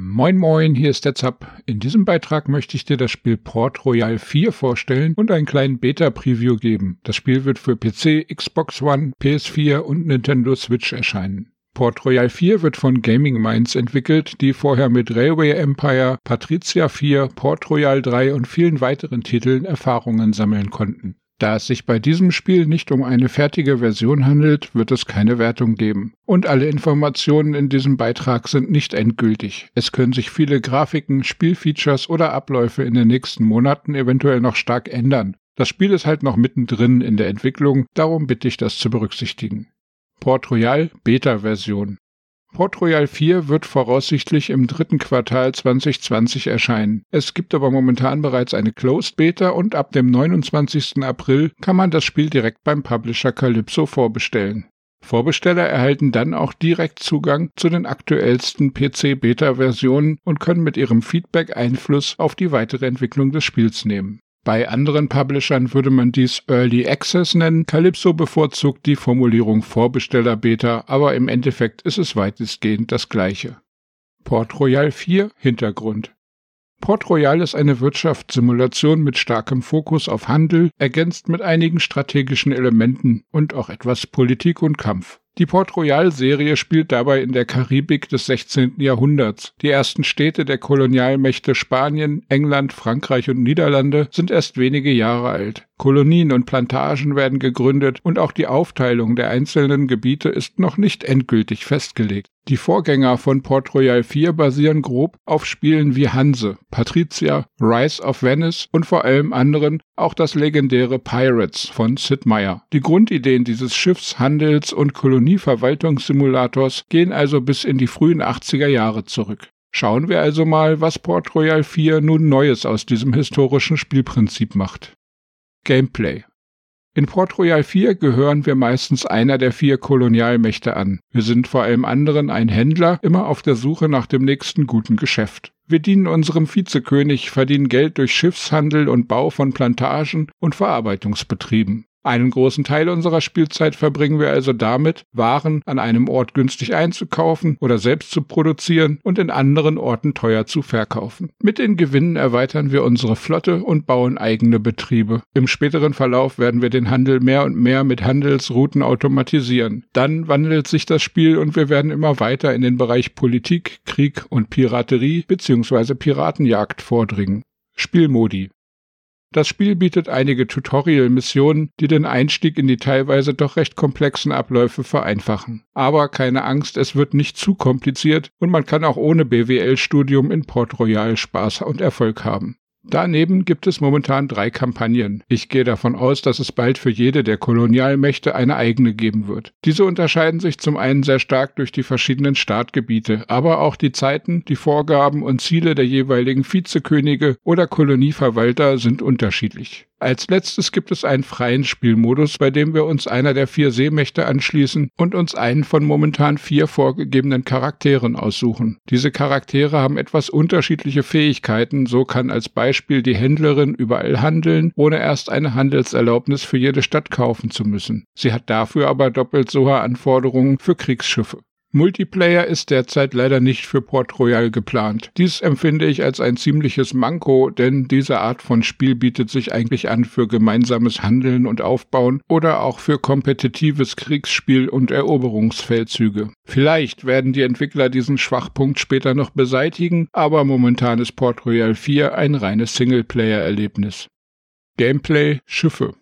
Moin moin, hier ist der Zap. In diesem Beitrag möchte ich dir das Spiel Port Royal 4 vorstellen und einen kleinen Beta-Preview geben. Das Spiel wird für PC, Xbox One, PS4 und Nintendo Switch erscheinen. Port Royal 4 wird von Gaming Minds entwickelt, die vorher mit Railway Empire, Patricia 4, Port Royal 3 und vielen weiteren Titeln Erfahrungen sammeln konnten. Da es sich bei diesem Spiel nicht um eine fertige Version handelt, wird es keine Wertung geben. Und alle Informationen in diesem Beitrag sind nicht endgültig. Es können sich viele Grafiken, Spielfeatures oder Abläufe in den nächsten Monaten eventuell noch stark ändern. Das Spiel ist halt noch mittendrin in der Entwicklung, darum bitte ich das zu berücksichtigen. Port Royal Beta-Version Port Royal 4 wird voraussichtlich im dritten Quartal 2020 erscheinen. Es gibt aber momentan bereits eine Closed Beta und ab dem 29. April kann man das Spiel direkt beim Publisher Calypso vorbestellen. Vorbesteller erhalten dann auch direkt Zugang zu den aktuellsten PC-Beta-Versionen und können mit ihrem Feedback Einfluss auf die weitere Entwicklung des Spiels nehmen. Bei anderen Publishern würde man dies Early Access nennen. Calypso bevorzugt die Formulierung Vorbesteller-Beta, aber im Endeffekt ist es weitestgehend das gleiche. Port Royal 4 Hintergrund Port Royal ist eine Wirtschaftssimulation mit starkem Fokus auf Handel, ergänzt mit einigen strategischen Elementen und auch etwas Politik und Kampf. Die Port Royal-Serie spielt dabei in der Karibik des 16. Jahrhunderts. Die ersten Städte der Kolonialmächte Spanien, England, Frankreich und Niederlande sind erst wenige Jahre alt. Kolonien und Plantagen werden gegründet und auch die Aufteilung der einzelnen Gebiete ist noch nicht endgültig festgelegt. Die Vorgänger von Port Royal 4 basieren grob auf Spielen wie Hanse, Patricia, Rise of Venice und vor allem anderen auch das legendäre Pirates von Sid Meier. Die Grundideen dieses Schiffs-, Handels- und Kolonieverwaltungssimulators gehen also bis in die frühen 80er Jahre zurück. Schauen wir also mal, was Port Royal 4 nun Neues aus diesem historischen Spielprinzip macht. Gameplay in Port Royal 4 gehören wir meistens einer der vier Kolonialmächte an. Wir sind vor allem anderen ein Händler, immer auf der Suche nach dem nächsten guten Geschäft. Wir dienen unserem Vizekönig, verdienen Geld durch Schiffshandel und Bau von Plantagen und Verarbeitungsbetrieben. Einen großen Teil unserer Spielzeit verbringen wir also damit, Waren an einem Ort günstig einzukaufen oder selbst zu produzieren und in anderen Orten teuer zu verkaufen. Mit den Gewinnen erweitern wir unsere Flotte und bauen eigene Betriebe. Im späteren Verlauf werden wir den Handel mehr und mehr mit Handelsrouten automatisieren. Dann wandelt sich das Spiel und wir werden immer weiter in den Bereich Politik, Krieg und Piraterie bzw. Piratenjagd vordringen. Spielmodi das Spiel bietet einige Tutorial-Missionen, die den Einstieg in die teilweise doch recht komplexen Abläufe vereinfachen. Aber keine Angst, es wird nicht zu kompliziert und man kann auch ohne BWL-Studium in Port Royal Spaß und Erfolg haben. Daneben gibt es momentan drei Kampagnen. Ich gehe davon aus, dass es bald für jede der Kolonialmächte eine eigene geben wird. Diese unterscheiden sich zum einen sehr stark durch die verschiedenen Startgebiete, aber auch die Zeiten, die Vorgaben und Ziele der jeweiligen Vizekönige oder Kolonieverwalter sind unterschiedlich. Als letztes gibt es einen freien Spielmodus, bei dem wir uns einer der vier Seemächte anschließen und uns einen von momentan vier vorgegebenen Charakteren aussuchen. Diese Charaktere haben etwas unterschiedliche Fähigkeiten, so kann als Beispiel die Händlerin überall handeln, ohne erst eine Handelserlaubnis für jede Stadt kaufen zu müssen. Sie hat dafür aber doppelt so hohe Anforderungen für Kriegsschiffe. Multiplayer ist derzeit leider nicht für Port Royal geplant. Dies empfinde ich als ein ziemliches Manko, denn diese Art von Spiel bietet sich eigentlich an für gemeinsames Handeln und Aufbauen oder auch für kompetitives Kriegsspiel und Eroberungsfeldzüge. Vielleicht werden die Entwickler diesen Schwachpunkt später noch beseitigen, aber momentan ist Port Royal 4 ein reines Singleplayer-Erlebnis. Gameplay Schiffe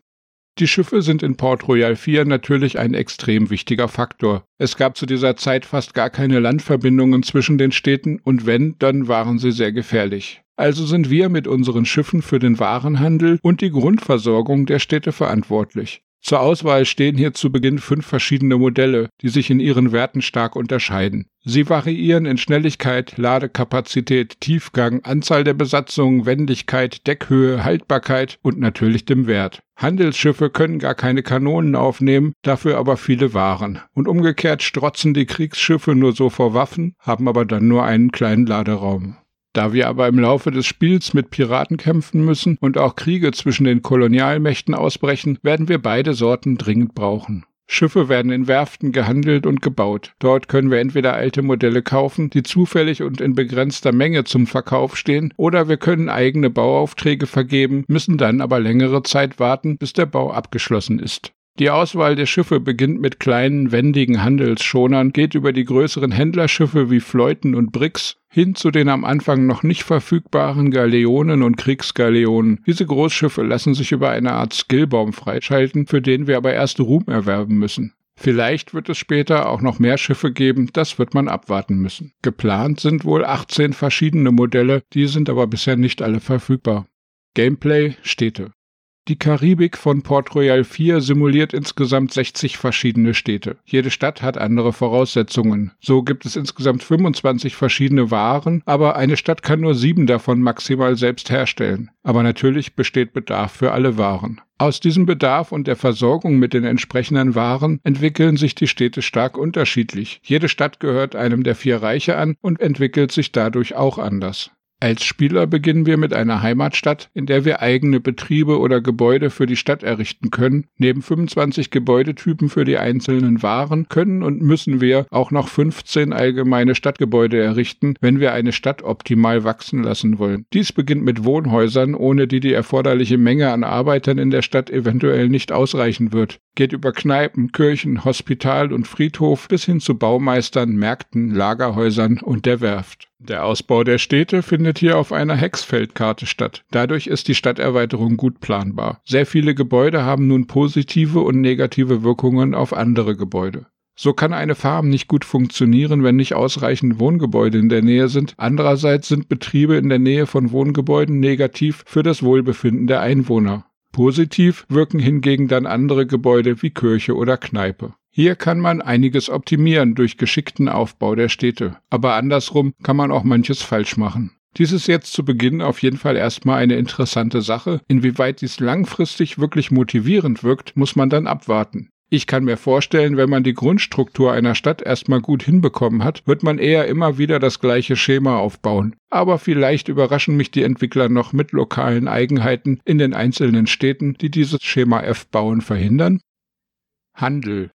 die Schiffe sind in Port Royal 4 natürlich ein extrem wichtiger Faktor. Es gab zu dieser Zeit fast gar keine Landverbindungen zwischen den Städten und wenn, dann waren sie sehr gefährlich. Also sind wir mit unseren Schiffen für den Warenhandel und die Grundversorgung der Städte verantwortlich. Zur Auswahl stehen hier zu Beginn fünf verschiedene Modelle, die sich in ihren Werten stark unterscheiden. Sie variieren in Schnelligkeit, Ladekapazität, Tiefgang, Anzahl der Besatzungen, Wendigkeit, Deckhöhe, Haltbarkeit und natürlich dem Wert. Handelsschiffe können gar keine Kanonen aufnehmen, dafür aber viele Waren. Und umgekehrt strotzen die Kriegsschiffe nur so vor Waffen, haben aber dann nur einen kleinen Laderaum. Da wir aber im Laufe des Spiels mit Piraten kämpfen müssen und auch Kriege zwischen den Kolonialmächten ausbrechen, werden wir beide Sorten dringend brauchen. Schiffe werden in Werften gehandelt und gebaut. Dort können wir entweder alte Modelle kaufen, die zufällig und in begrenzter Menge zum Verkauf stehen, oder wir können eigene Bauaufträge vergeben, müssen dann aber längere Zeit warten, bis der Bau abgeschlossen ist. Die Auswahl der Schiffe beginnt mit kleinen, wendigen Handelsschonern, geht über die größeren Händlerschiffe wie Fleuten und Bricks hin zu den am Anfang noch nicht verfügbaren Galeonen und Kriegsgaleonen. Diese Großschiffe lassen sich über eine Art Skillbaum freischalten, für den wir aber erst Ruhm erwerben müssen. Vielleicht wird es später auch noch mehr Schiffe geben, das wird man abwarten müssen. Geplant sind wohl 18 verschiedene Modelle, die sind aber bisher nicht alle verfügbar. Gameplay Städte. Die Karibik von Port Royal 4 simuliert insgesamt 60 verschiedene Städte. Jede Stadt hat andere Voraussetzungen. So gibt es insgesamt 25 verschiedene Waren, aber eine Stadt kann nur sieben davon maximal selbst herstellen. Aber natürlich besteht Bedarf für alle Waren. Aus diesem Bedarf und der Versorgung mit den entsprechenden Waren entwickeln sich die Städte stark unterschiedlich. Jede Stadt gehört einem der vier Reiche an und entwickelt sich dadurch auch anders. Als Spieler beginnen wir mit einer Heimatstadt, in der wir eigene Betriebe oder Gebäude für die Stadt errichten können. Neben 25 Gebäudetypen für die einzelnen Waren können und müssen wir auch noch 15 allgemeine Stadtgebäude errichten, wenn wir eine Stadt optimal wachsen lassen wollen. Dies beginnt mit Wohnhäusern, ohne die die erforderliche Menge an Arbeitern in der Stadt eventuell nicht ausreichen wird. Geht über Kneipen, Kirchen, Hospital und Friedhof bis hin zu Baumeistern, Märkten, Lagerhäusern und der Werft. Der Ausbau der Städte findet hier auf einer Hexfeldkarte statt. Dadurch ist die Stadterweiterung gut planbar. Sehr viele Gebäude haben nun positive und negative Wirkungen auf andere Gebäude. So kann eine Farm nicht gut funktionieren, wenn nicht ausreichend Wohngebäude in der Nähe sind. Andererseits sind Betriebe in der Nähe von Wohngebäuden negativ für das Wohlbefinden der Einwohner. Positiv wirken hingegen dann andere Gebäude wie Kirche oder Kneipe. Hier kann man einiges optimieren durch geschickten Aufbau der Städte, aber andersrum kann man auch manches falsch machen. Dies ist jetzt zu Beginn auf jeden Fall erstmal eine interessante Sache. Inwieweit dies langfristig wirklich motivierend wirkt, muss man dann abwarten. Ich kann mir vorstellen, wenn man die Grundstruktur einer Stadt erstmal gut hinbekommen hat, wird man eher immer wieder das gleiche Schema aufbauen. Aber vielleicht überraschen mich die Entwickler noch mit lokalen Eigenheiten in den einzelnen Städten, die dieses Schema F bauen verhindern. Handel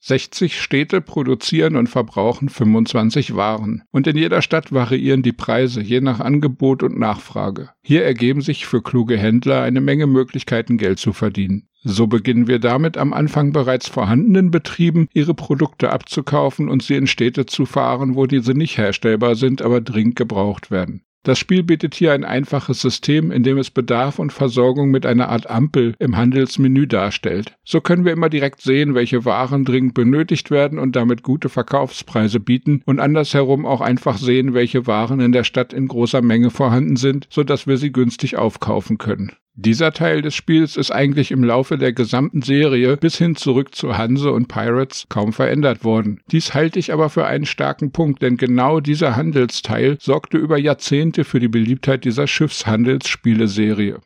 60 Städte produzieren und verbrauchen 25 Waren. Und in jeder Stadt variieren die Preise je nach Angebot und Nachfrage. Hier ergeben sich für kluge Händler eine Menge Möglichkeiten, Geld zu verdienen. So beginnen wir damit, am Anfang bereits vorhandenen Betrieben ihre Produkte abzukaufen und sie in Städte zu fahren, wo diese nicht herstellbar sind, aber dringend gebraucht werden. Das Spiel bietet hier ein einfaches System, in dem es Bedarf und Versorgung mit einer Art Ampel im Handelsmenü darstellt. So können wir immer direkt sehen, welche Waren dringend benötigt werden und damit gute Verkaufspreise bieten und andersherum auch einfach sehen, welche Waren in der Stadt in großer Menge vorhanden sind, sodass wir sie günstig aufkaufen können. Dieser Teil des Spiels ist eigentlich im Laufe der gesamten Serie bis hin zurück zu Hanse und Pirates kaum verändert worden. Dies halte ich aber für einen starken Punkt, denn genau dieser Handelsteil sorgte über Jahrzehnte für die Beliebtheit dieser Schiffshandelsspieleserie.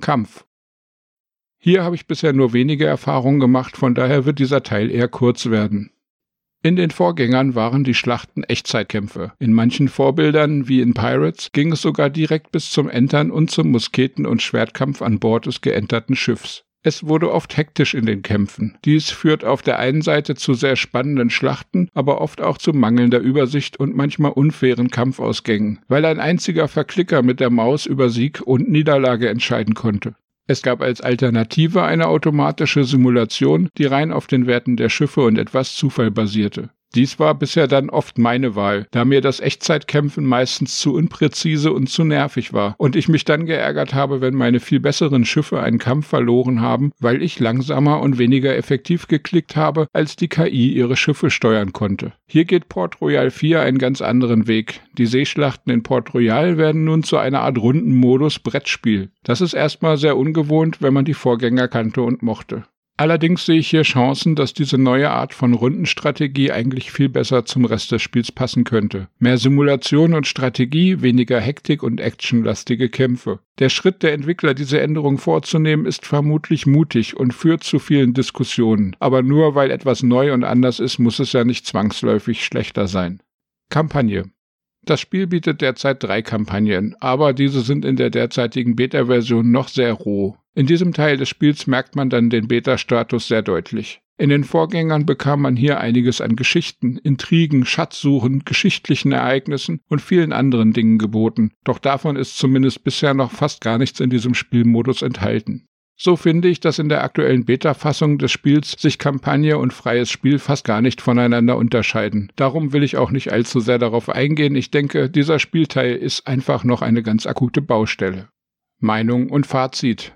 Kampf hier habe ich bisher nur wenige Erfahrungen gemacht, von daher wird dieser Teil eher kurz werden. In den Vorgängern waren die Schlachten Echtzeitkämpfe. In manchen Vorbildern, wie in Pirates, ging es sogar direkt bis zum Entern und zum Musketen- und Schwertkampf an Bord des geenterten Schiffs. Es wurde oft hektisch in den Kämpfen. Dies führt auf der einen Seite zu sehr spannenden Schlachten, aber oft auch zu mangelnder Übersicht und manchmal unfairen Kampfausgängen, weil ein einziger Verklicker mit der Maus über Sieg und Niederlage entscheiden konnte. Es gab als Alternative eine automatische Simulation, die rein auf den Werten der Schiffe und etwas Zufall basierte. Dies war bisher dann oft meine Wahl, da mir das Echtzeitkämpfen meistens zu unpräzise und zu nervig war und ich mich dann geärgert habe, wenn meine viel besseren Schiffe einen Kampf verloren haben, weil ich langsamer und weniger effektiv geklickt habe, als die KI ihre Schiffe steuern konnte. Hier geht Port Royal 4 einen ganz anderen Weg. Die Seeschlachten in Port Royal werden nun zu einer Art runden Modus Brettspiel. Das ist erstmal sehr ungewohnt, wenn man die Vorgänger kannte und mochte. Allerdings sehe ich hier Chancen, dass diese neue Art von Rundenstrategie eigentlich viel besser zum Rest des Spiels passen könnte. Mehr Simulation und Strategie, weniger Hektik und actionlastige Kämpfe. Der Schritt der Entwickler, diese Änderung vorzunehmen, ist vermutlich mutig und führt zu vielen Diskussionen. Aber nur weil etwas neu und anders ist, muss es ja nicht zwangsläufig schlechter sein. Kampagne Das Spiel bietet derzeit drei Kampagnen, aber diese sind in der derzeitigen Beta-Version noch sehr roh. In diesem Teil des Spiels merkt man dann den Beta-Status sehr deutlich. In den Vorgängern bekam man hier einiges an Geschichten, Intrigen, Schatzsuchen, geschichtlichen Ereignissen und vielen anderen Dingen geboten, doch davon ist zumindest bisher noch fast gar nichts in diesem Spielmodus enthalten. So finde ich, dass in der aktuellen Beta-Fassung des Spiels sich Kampagne und freies Spiel fast gar nicht voneinander unterscheiden. Darum will ich auch nicht allzu sehr darauf eingehen. Ich denke, dieser Spielteil ist einfach noch eine ganz akute Baustelle. Meinung und Fazit.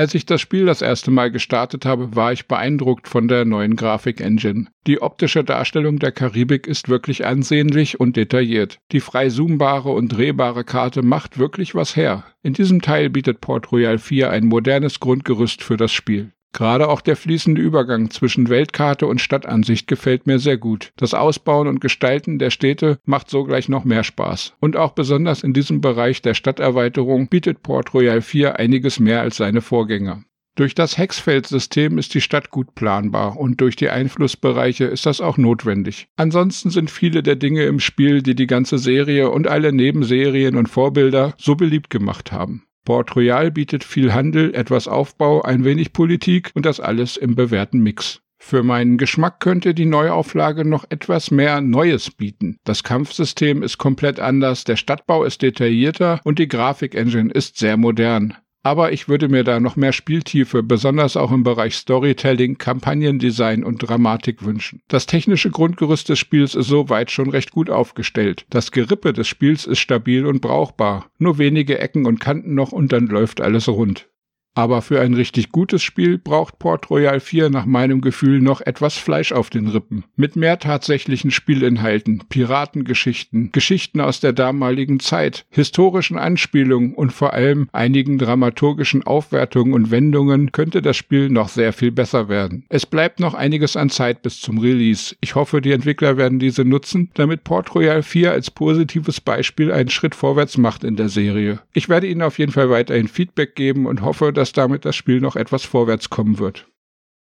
Als ich das Spiel das erste Mal gestartet habe, war ich beeindruckt von der neuen Grafik-Engine. Die optische Darstellung der Karibik ist wirklich ansehnlich und detailliert. Die frei zoombare und drehbare Karte macht wirklich was her. In diesem Teil bietet Port Royal 4 ein modernes Grundgerüst für das Spiel. Gerade auch der fließende Übergang zwischen Weltkarte und Stadtansicht gefällt mir sehr gut. Das Ausbauen und Gestalten der Städte macht so gleich noch mehr Spaß. Und auch besonders in diesem Bereich der Stadterweiterung bietet Port Royal 4 einiges mehr als seine Vorgänger. Durch das Hexfeldsystem ist die Stadt gut planbar und durch die Einflussbereiche ist das auch notwendig. Ansonsten sind viele der Dinge im Spiel, die die ganze Serie und alle Nebenserien und Vorbilder so beliebt gemacht haben. Port Royal bietet viel Handel, etwas Aufbau, ein wenig Politik und das alles im bewährten Mix. Für meinen Geschmack könnte die Neuauflage noch etwas mehr Neues bieten. Das Kampfsystem ist komplett anders, der Stadtbau ist detaillierter und die Grafikengine ist sehr modern. Aber ich würde mir da noch mehr Spieltiefe, besonders auch im Bereich Storytelling, Kampagnendesign und Dramatik wünschen. Das technische Grundgerüst des Spiels ist soweit schon recht gut aufgestellt. Das Gerippe des Spiels ist stabil und brauchbar. Nur wenige Ecken und Kanten noch und dann läuft alles rund. Aber für ein richtig gutes Spiel braucht Port Royal 4 nach meinem Gefühl noch etwas Fleisch auf den Rippen. Mit mehr tatsächlichen Spielinhalten, Piratengeschichten, Geschichten aus der damaligen Zeit, historischen Anspielungen und vor allem einigen dramaturgischen Aufwertungen und Wendungen könnte das Spiel noch sehr viel besser werden. Es bleibt noch einiges an Zeit bis zum Release. Ich hoffe, die Entwickler werden diese nutzen, damit Port Royal 4 als positives Beispiel einen Schritt vorwärts macht in der Serie. Ich werde Ihnen auf jeden Fall weiterhin Feedback geben und hoffe, dass damit das Spiel noch etwas vorwärts kommen wird.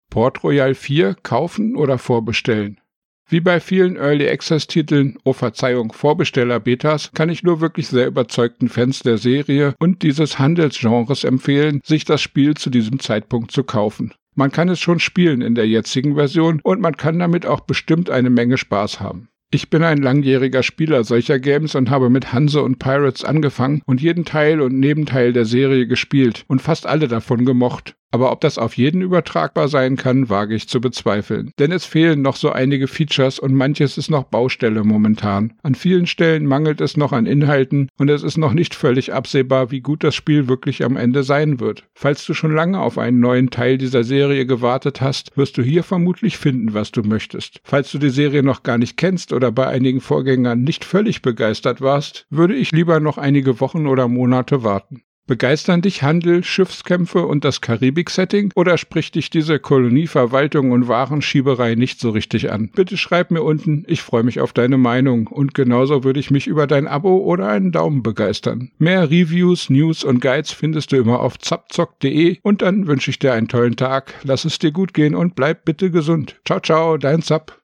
Port Royal 4 kaufen oder vorbestellen? Wie bei vielen Early Access Titeln, oh Verzeihung, Vorbesteller-Betas, kann ich nur wirklich sehr überzeugten Fans der Serie und dieses Handelsgenres empfehlen, sich das Spiel zu diesem Zeitpunkt zu kaufen. Man kann es schon spielen in der jetzigen Version und man kann damit auch bestimmt eine Menge Spaß haben. Ich bin ein langjähriger Spieler solcher Games und habe mit Hanse und Pirates angefangen und jeden Teil und Nebenteil der Serie gespielt und fast alle davon gemocht. Aber ob das auf jeden übertragbar sein kann, wage ich zu bezweifeln. Denn es fehlen noch so einige Features und manches ist noch Baustelle momentan. An vielen Stellen mangelt es noch an Inhalten und es ist noch nicht völlig absehbar, wie gut das Spiel wirklich am Ende sein wird. Falls du schon lange auf einen neuen Teil dieser Serie gewartet hast, wirst du hier vermutlich finden, was du möchtest. Falls du die Serie noch gar nicht kennst oder bei einigen Vorgängern nicht völlig begeistert warst, würde ich lieber noch einige Wochen oder Monate warten. Begeistern dich Handel, Schiffskämpfe und das Karibik-Setting oder spricht dich diese Kolonieverwaltung und Warenschieberei nicht so richtig an? Bitte schreib mir unten, ich freue mich auf deine Meinung und genauso würde ich mich über dein Abo oder einen Daumen begeistern. Mehr Reviews, News und Guides findest du immer auf zapzock.de und dann wünsche ich dir einen tollen Tag, lass es dir gut gehen und bleib bitte gesund. Ciao, ciao, dein Zap.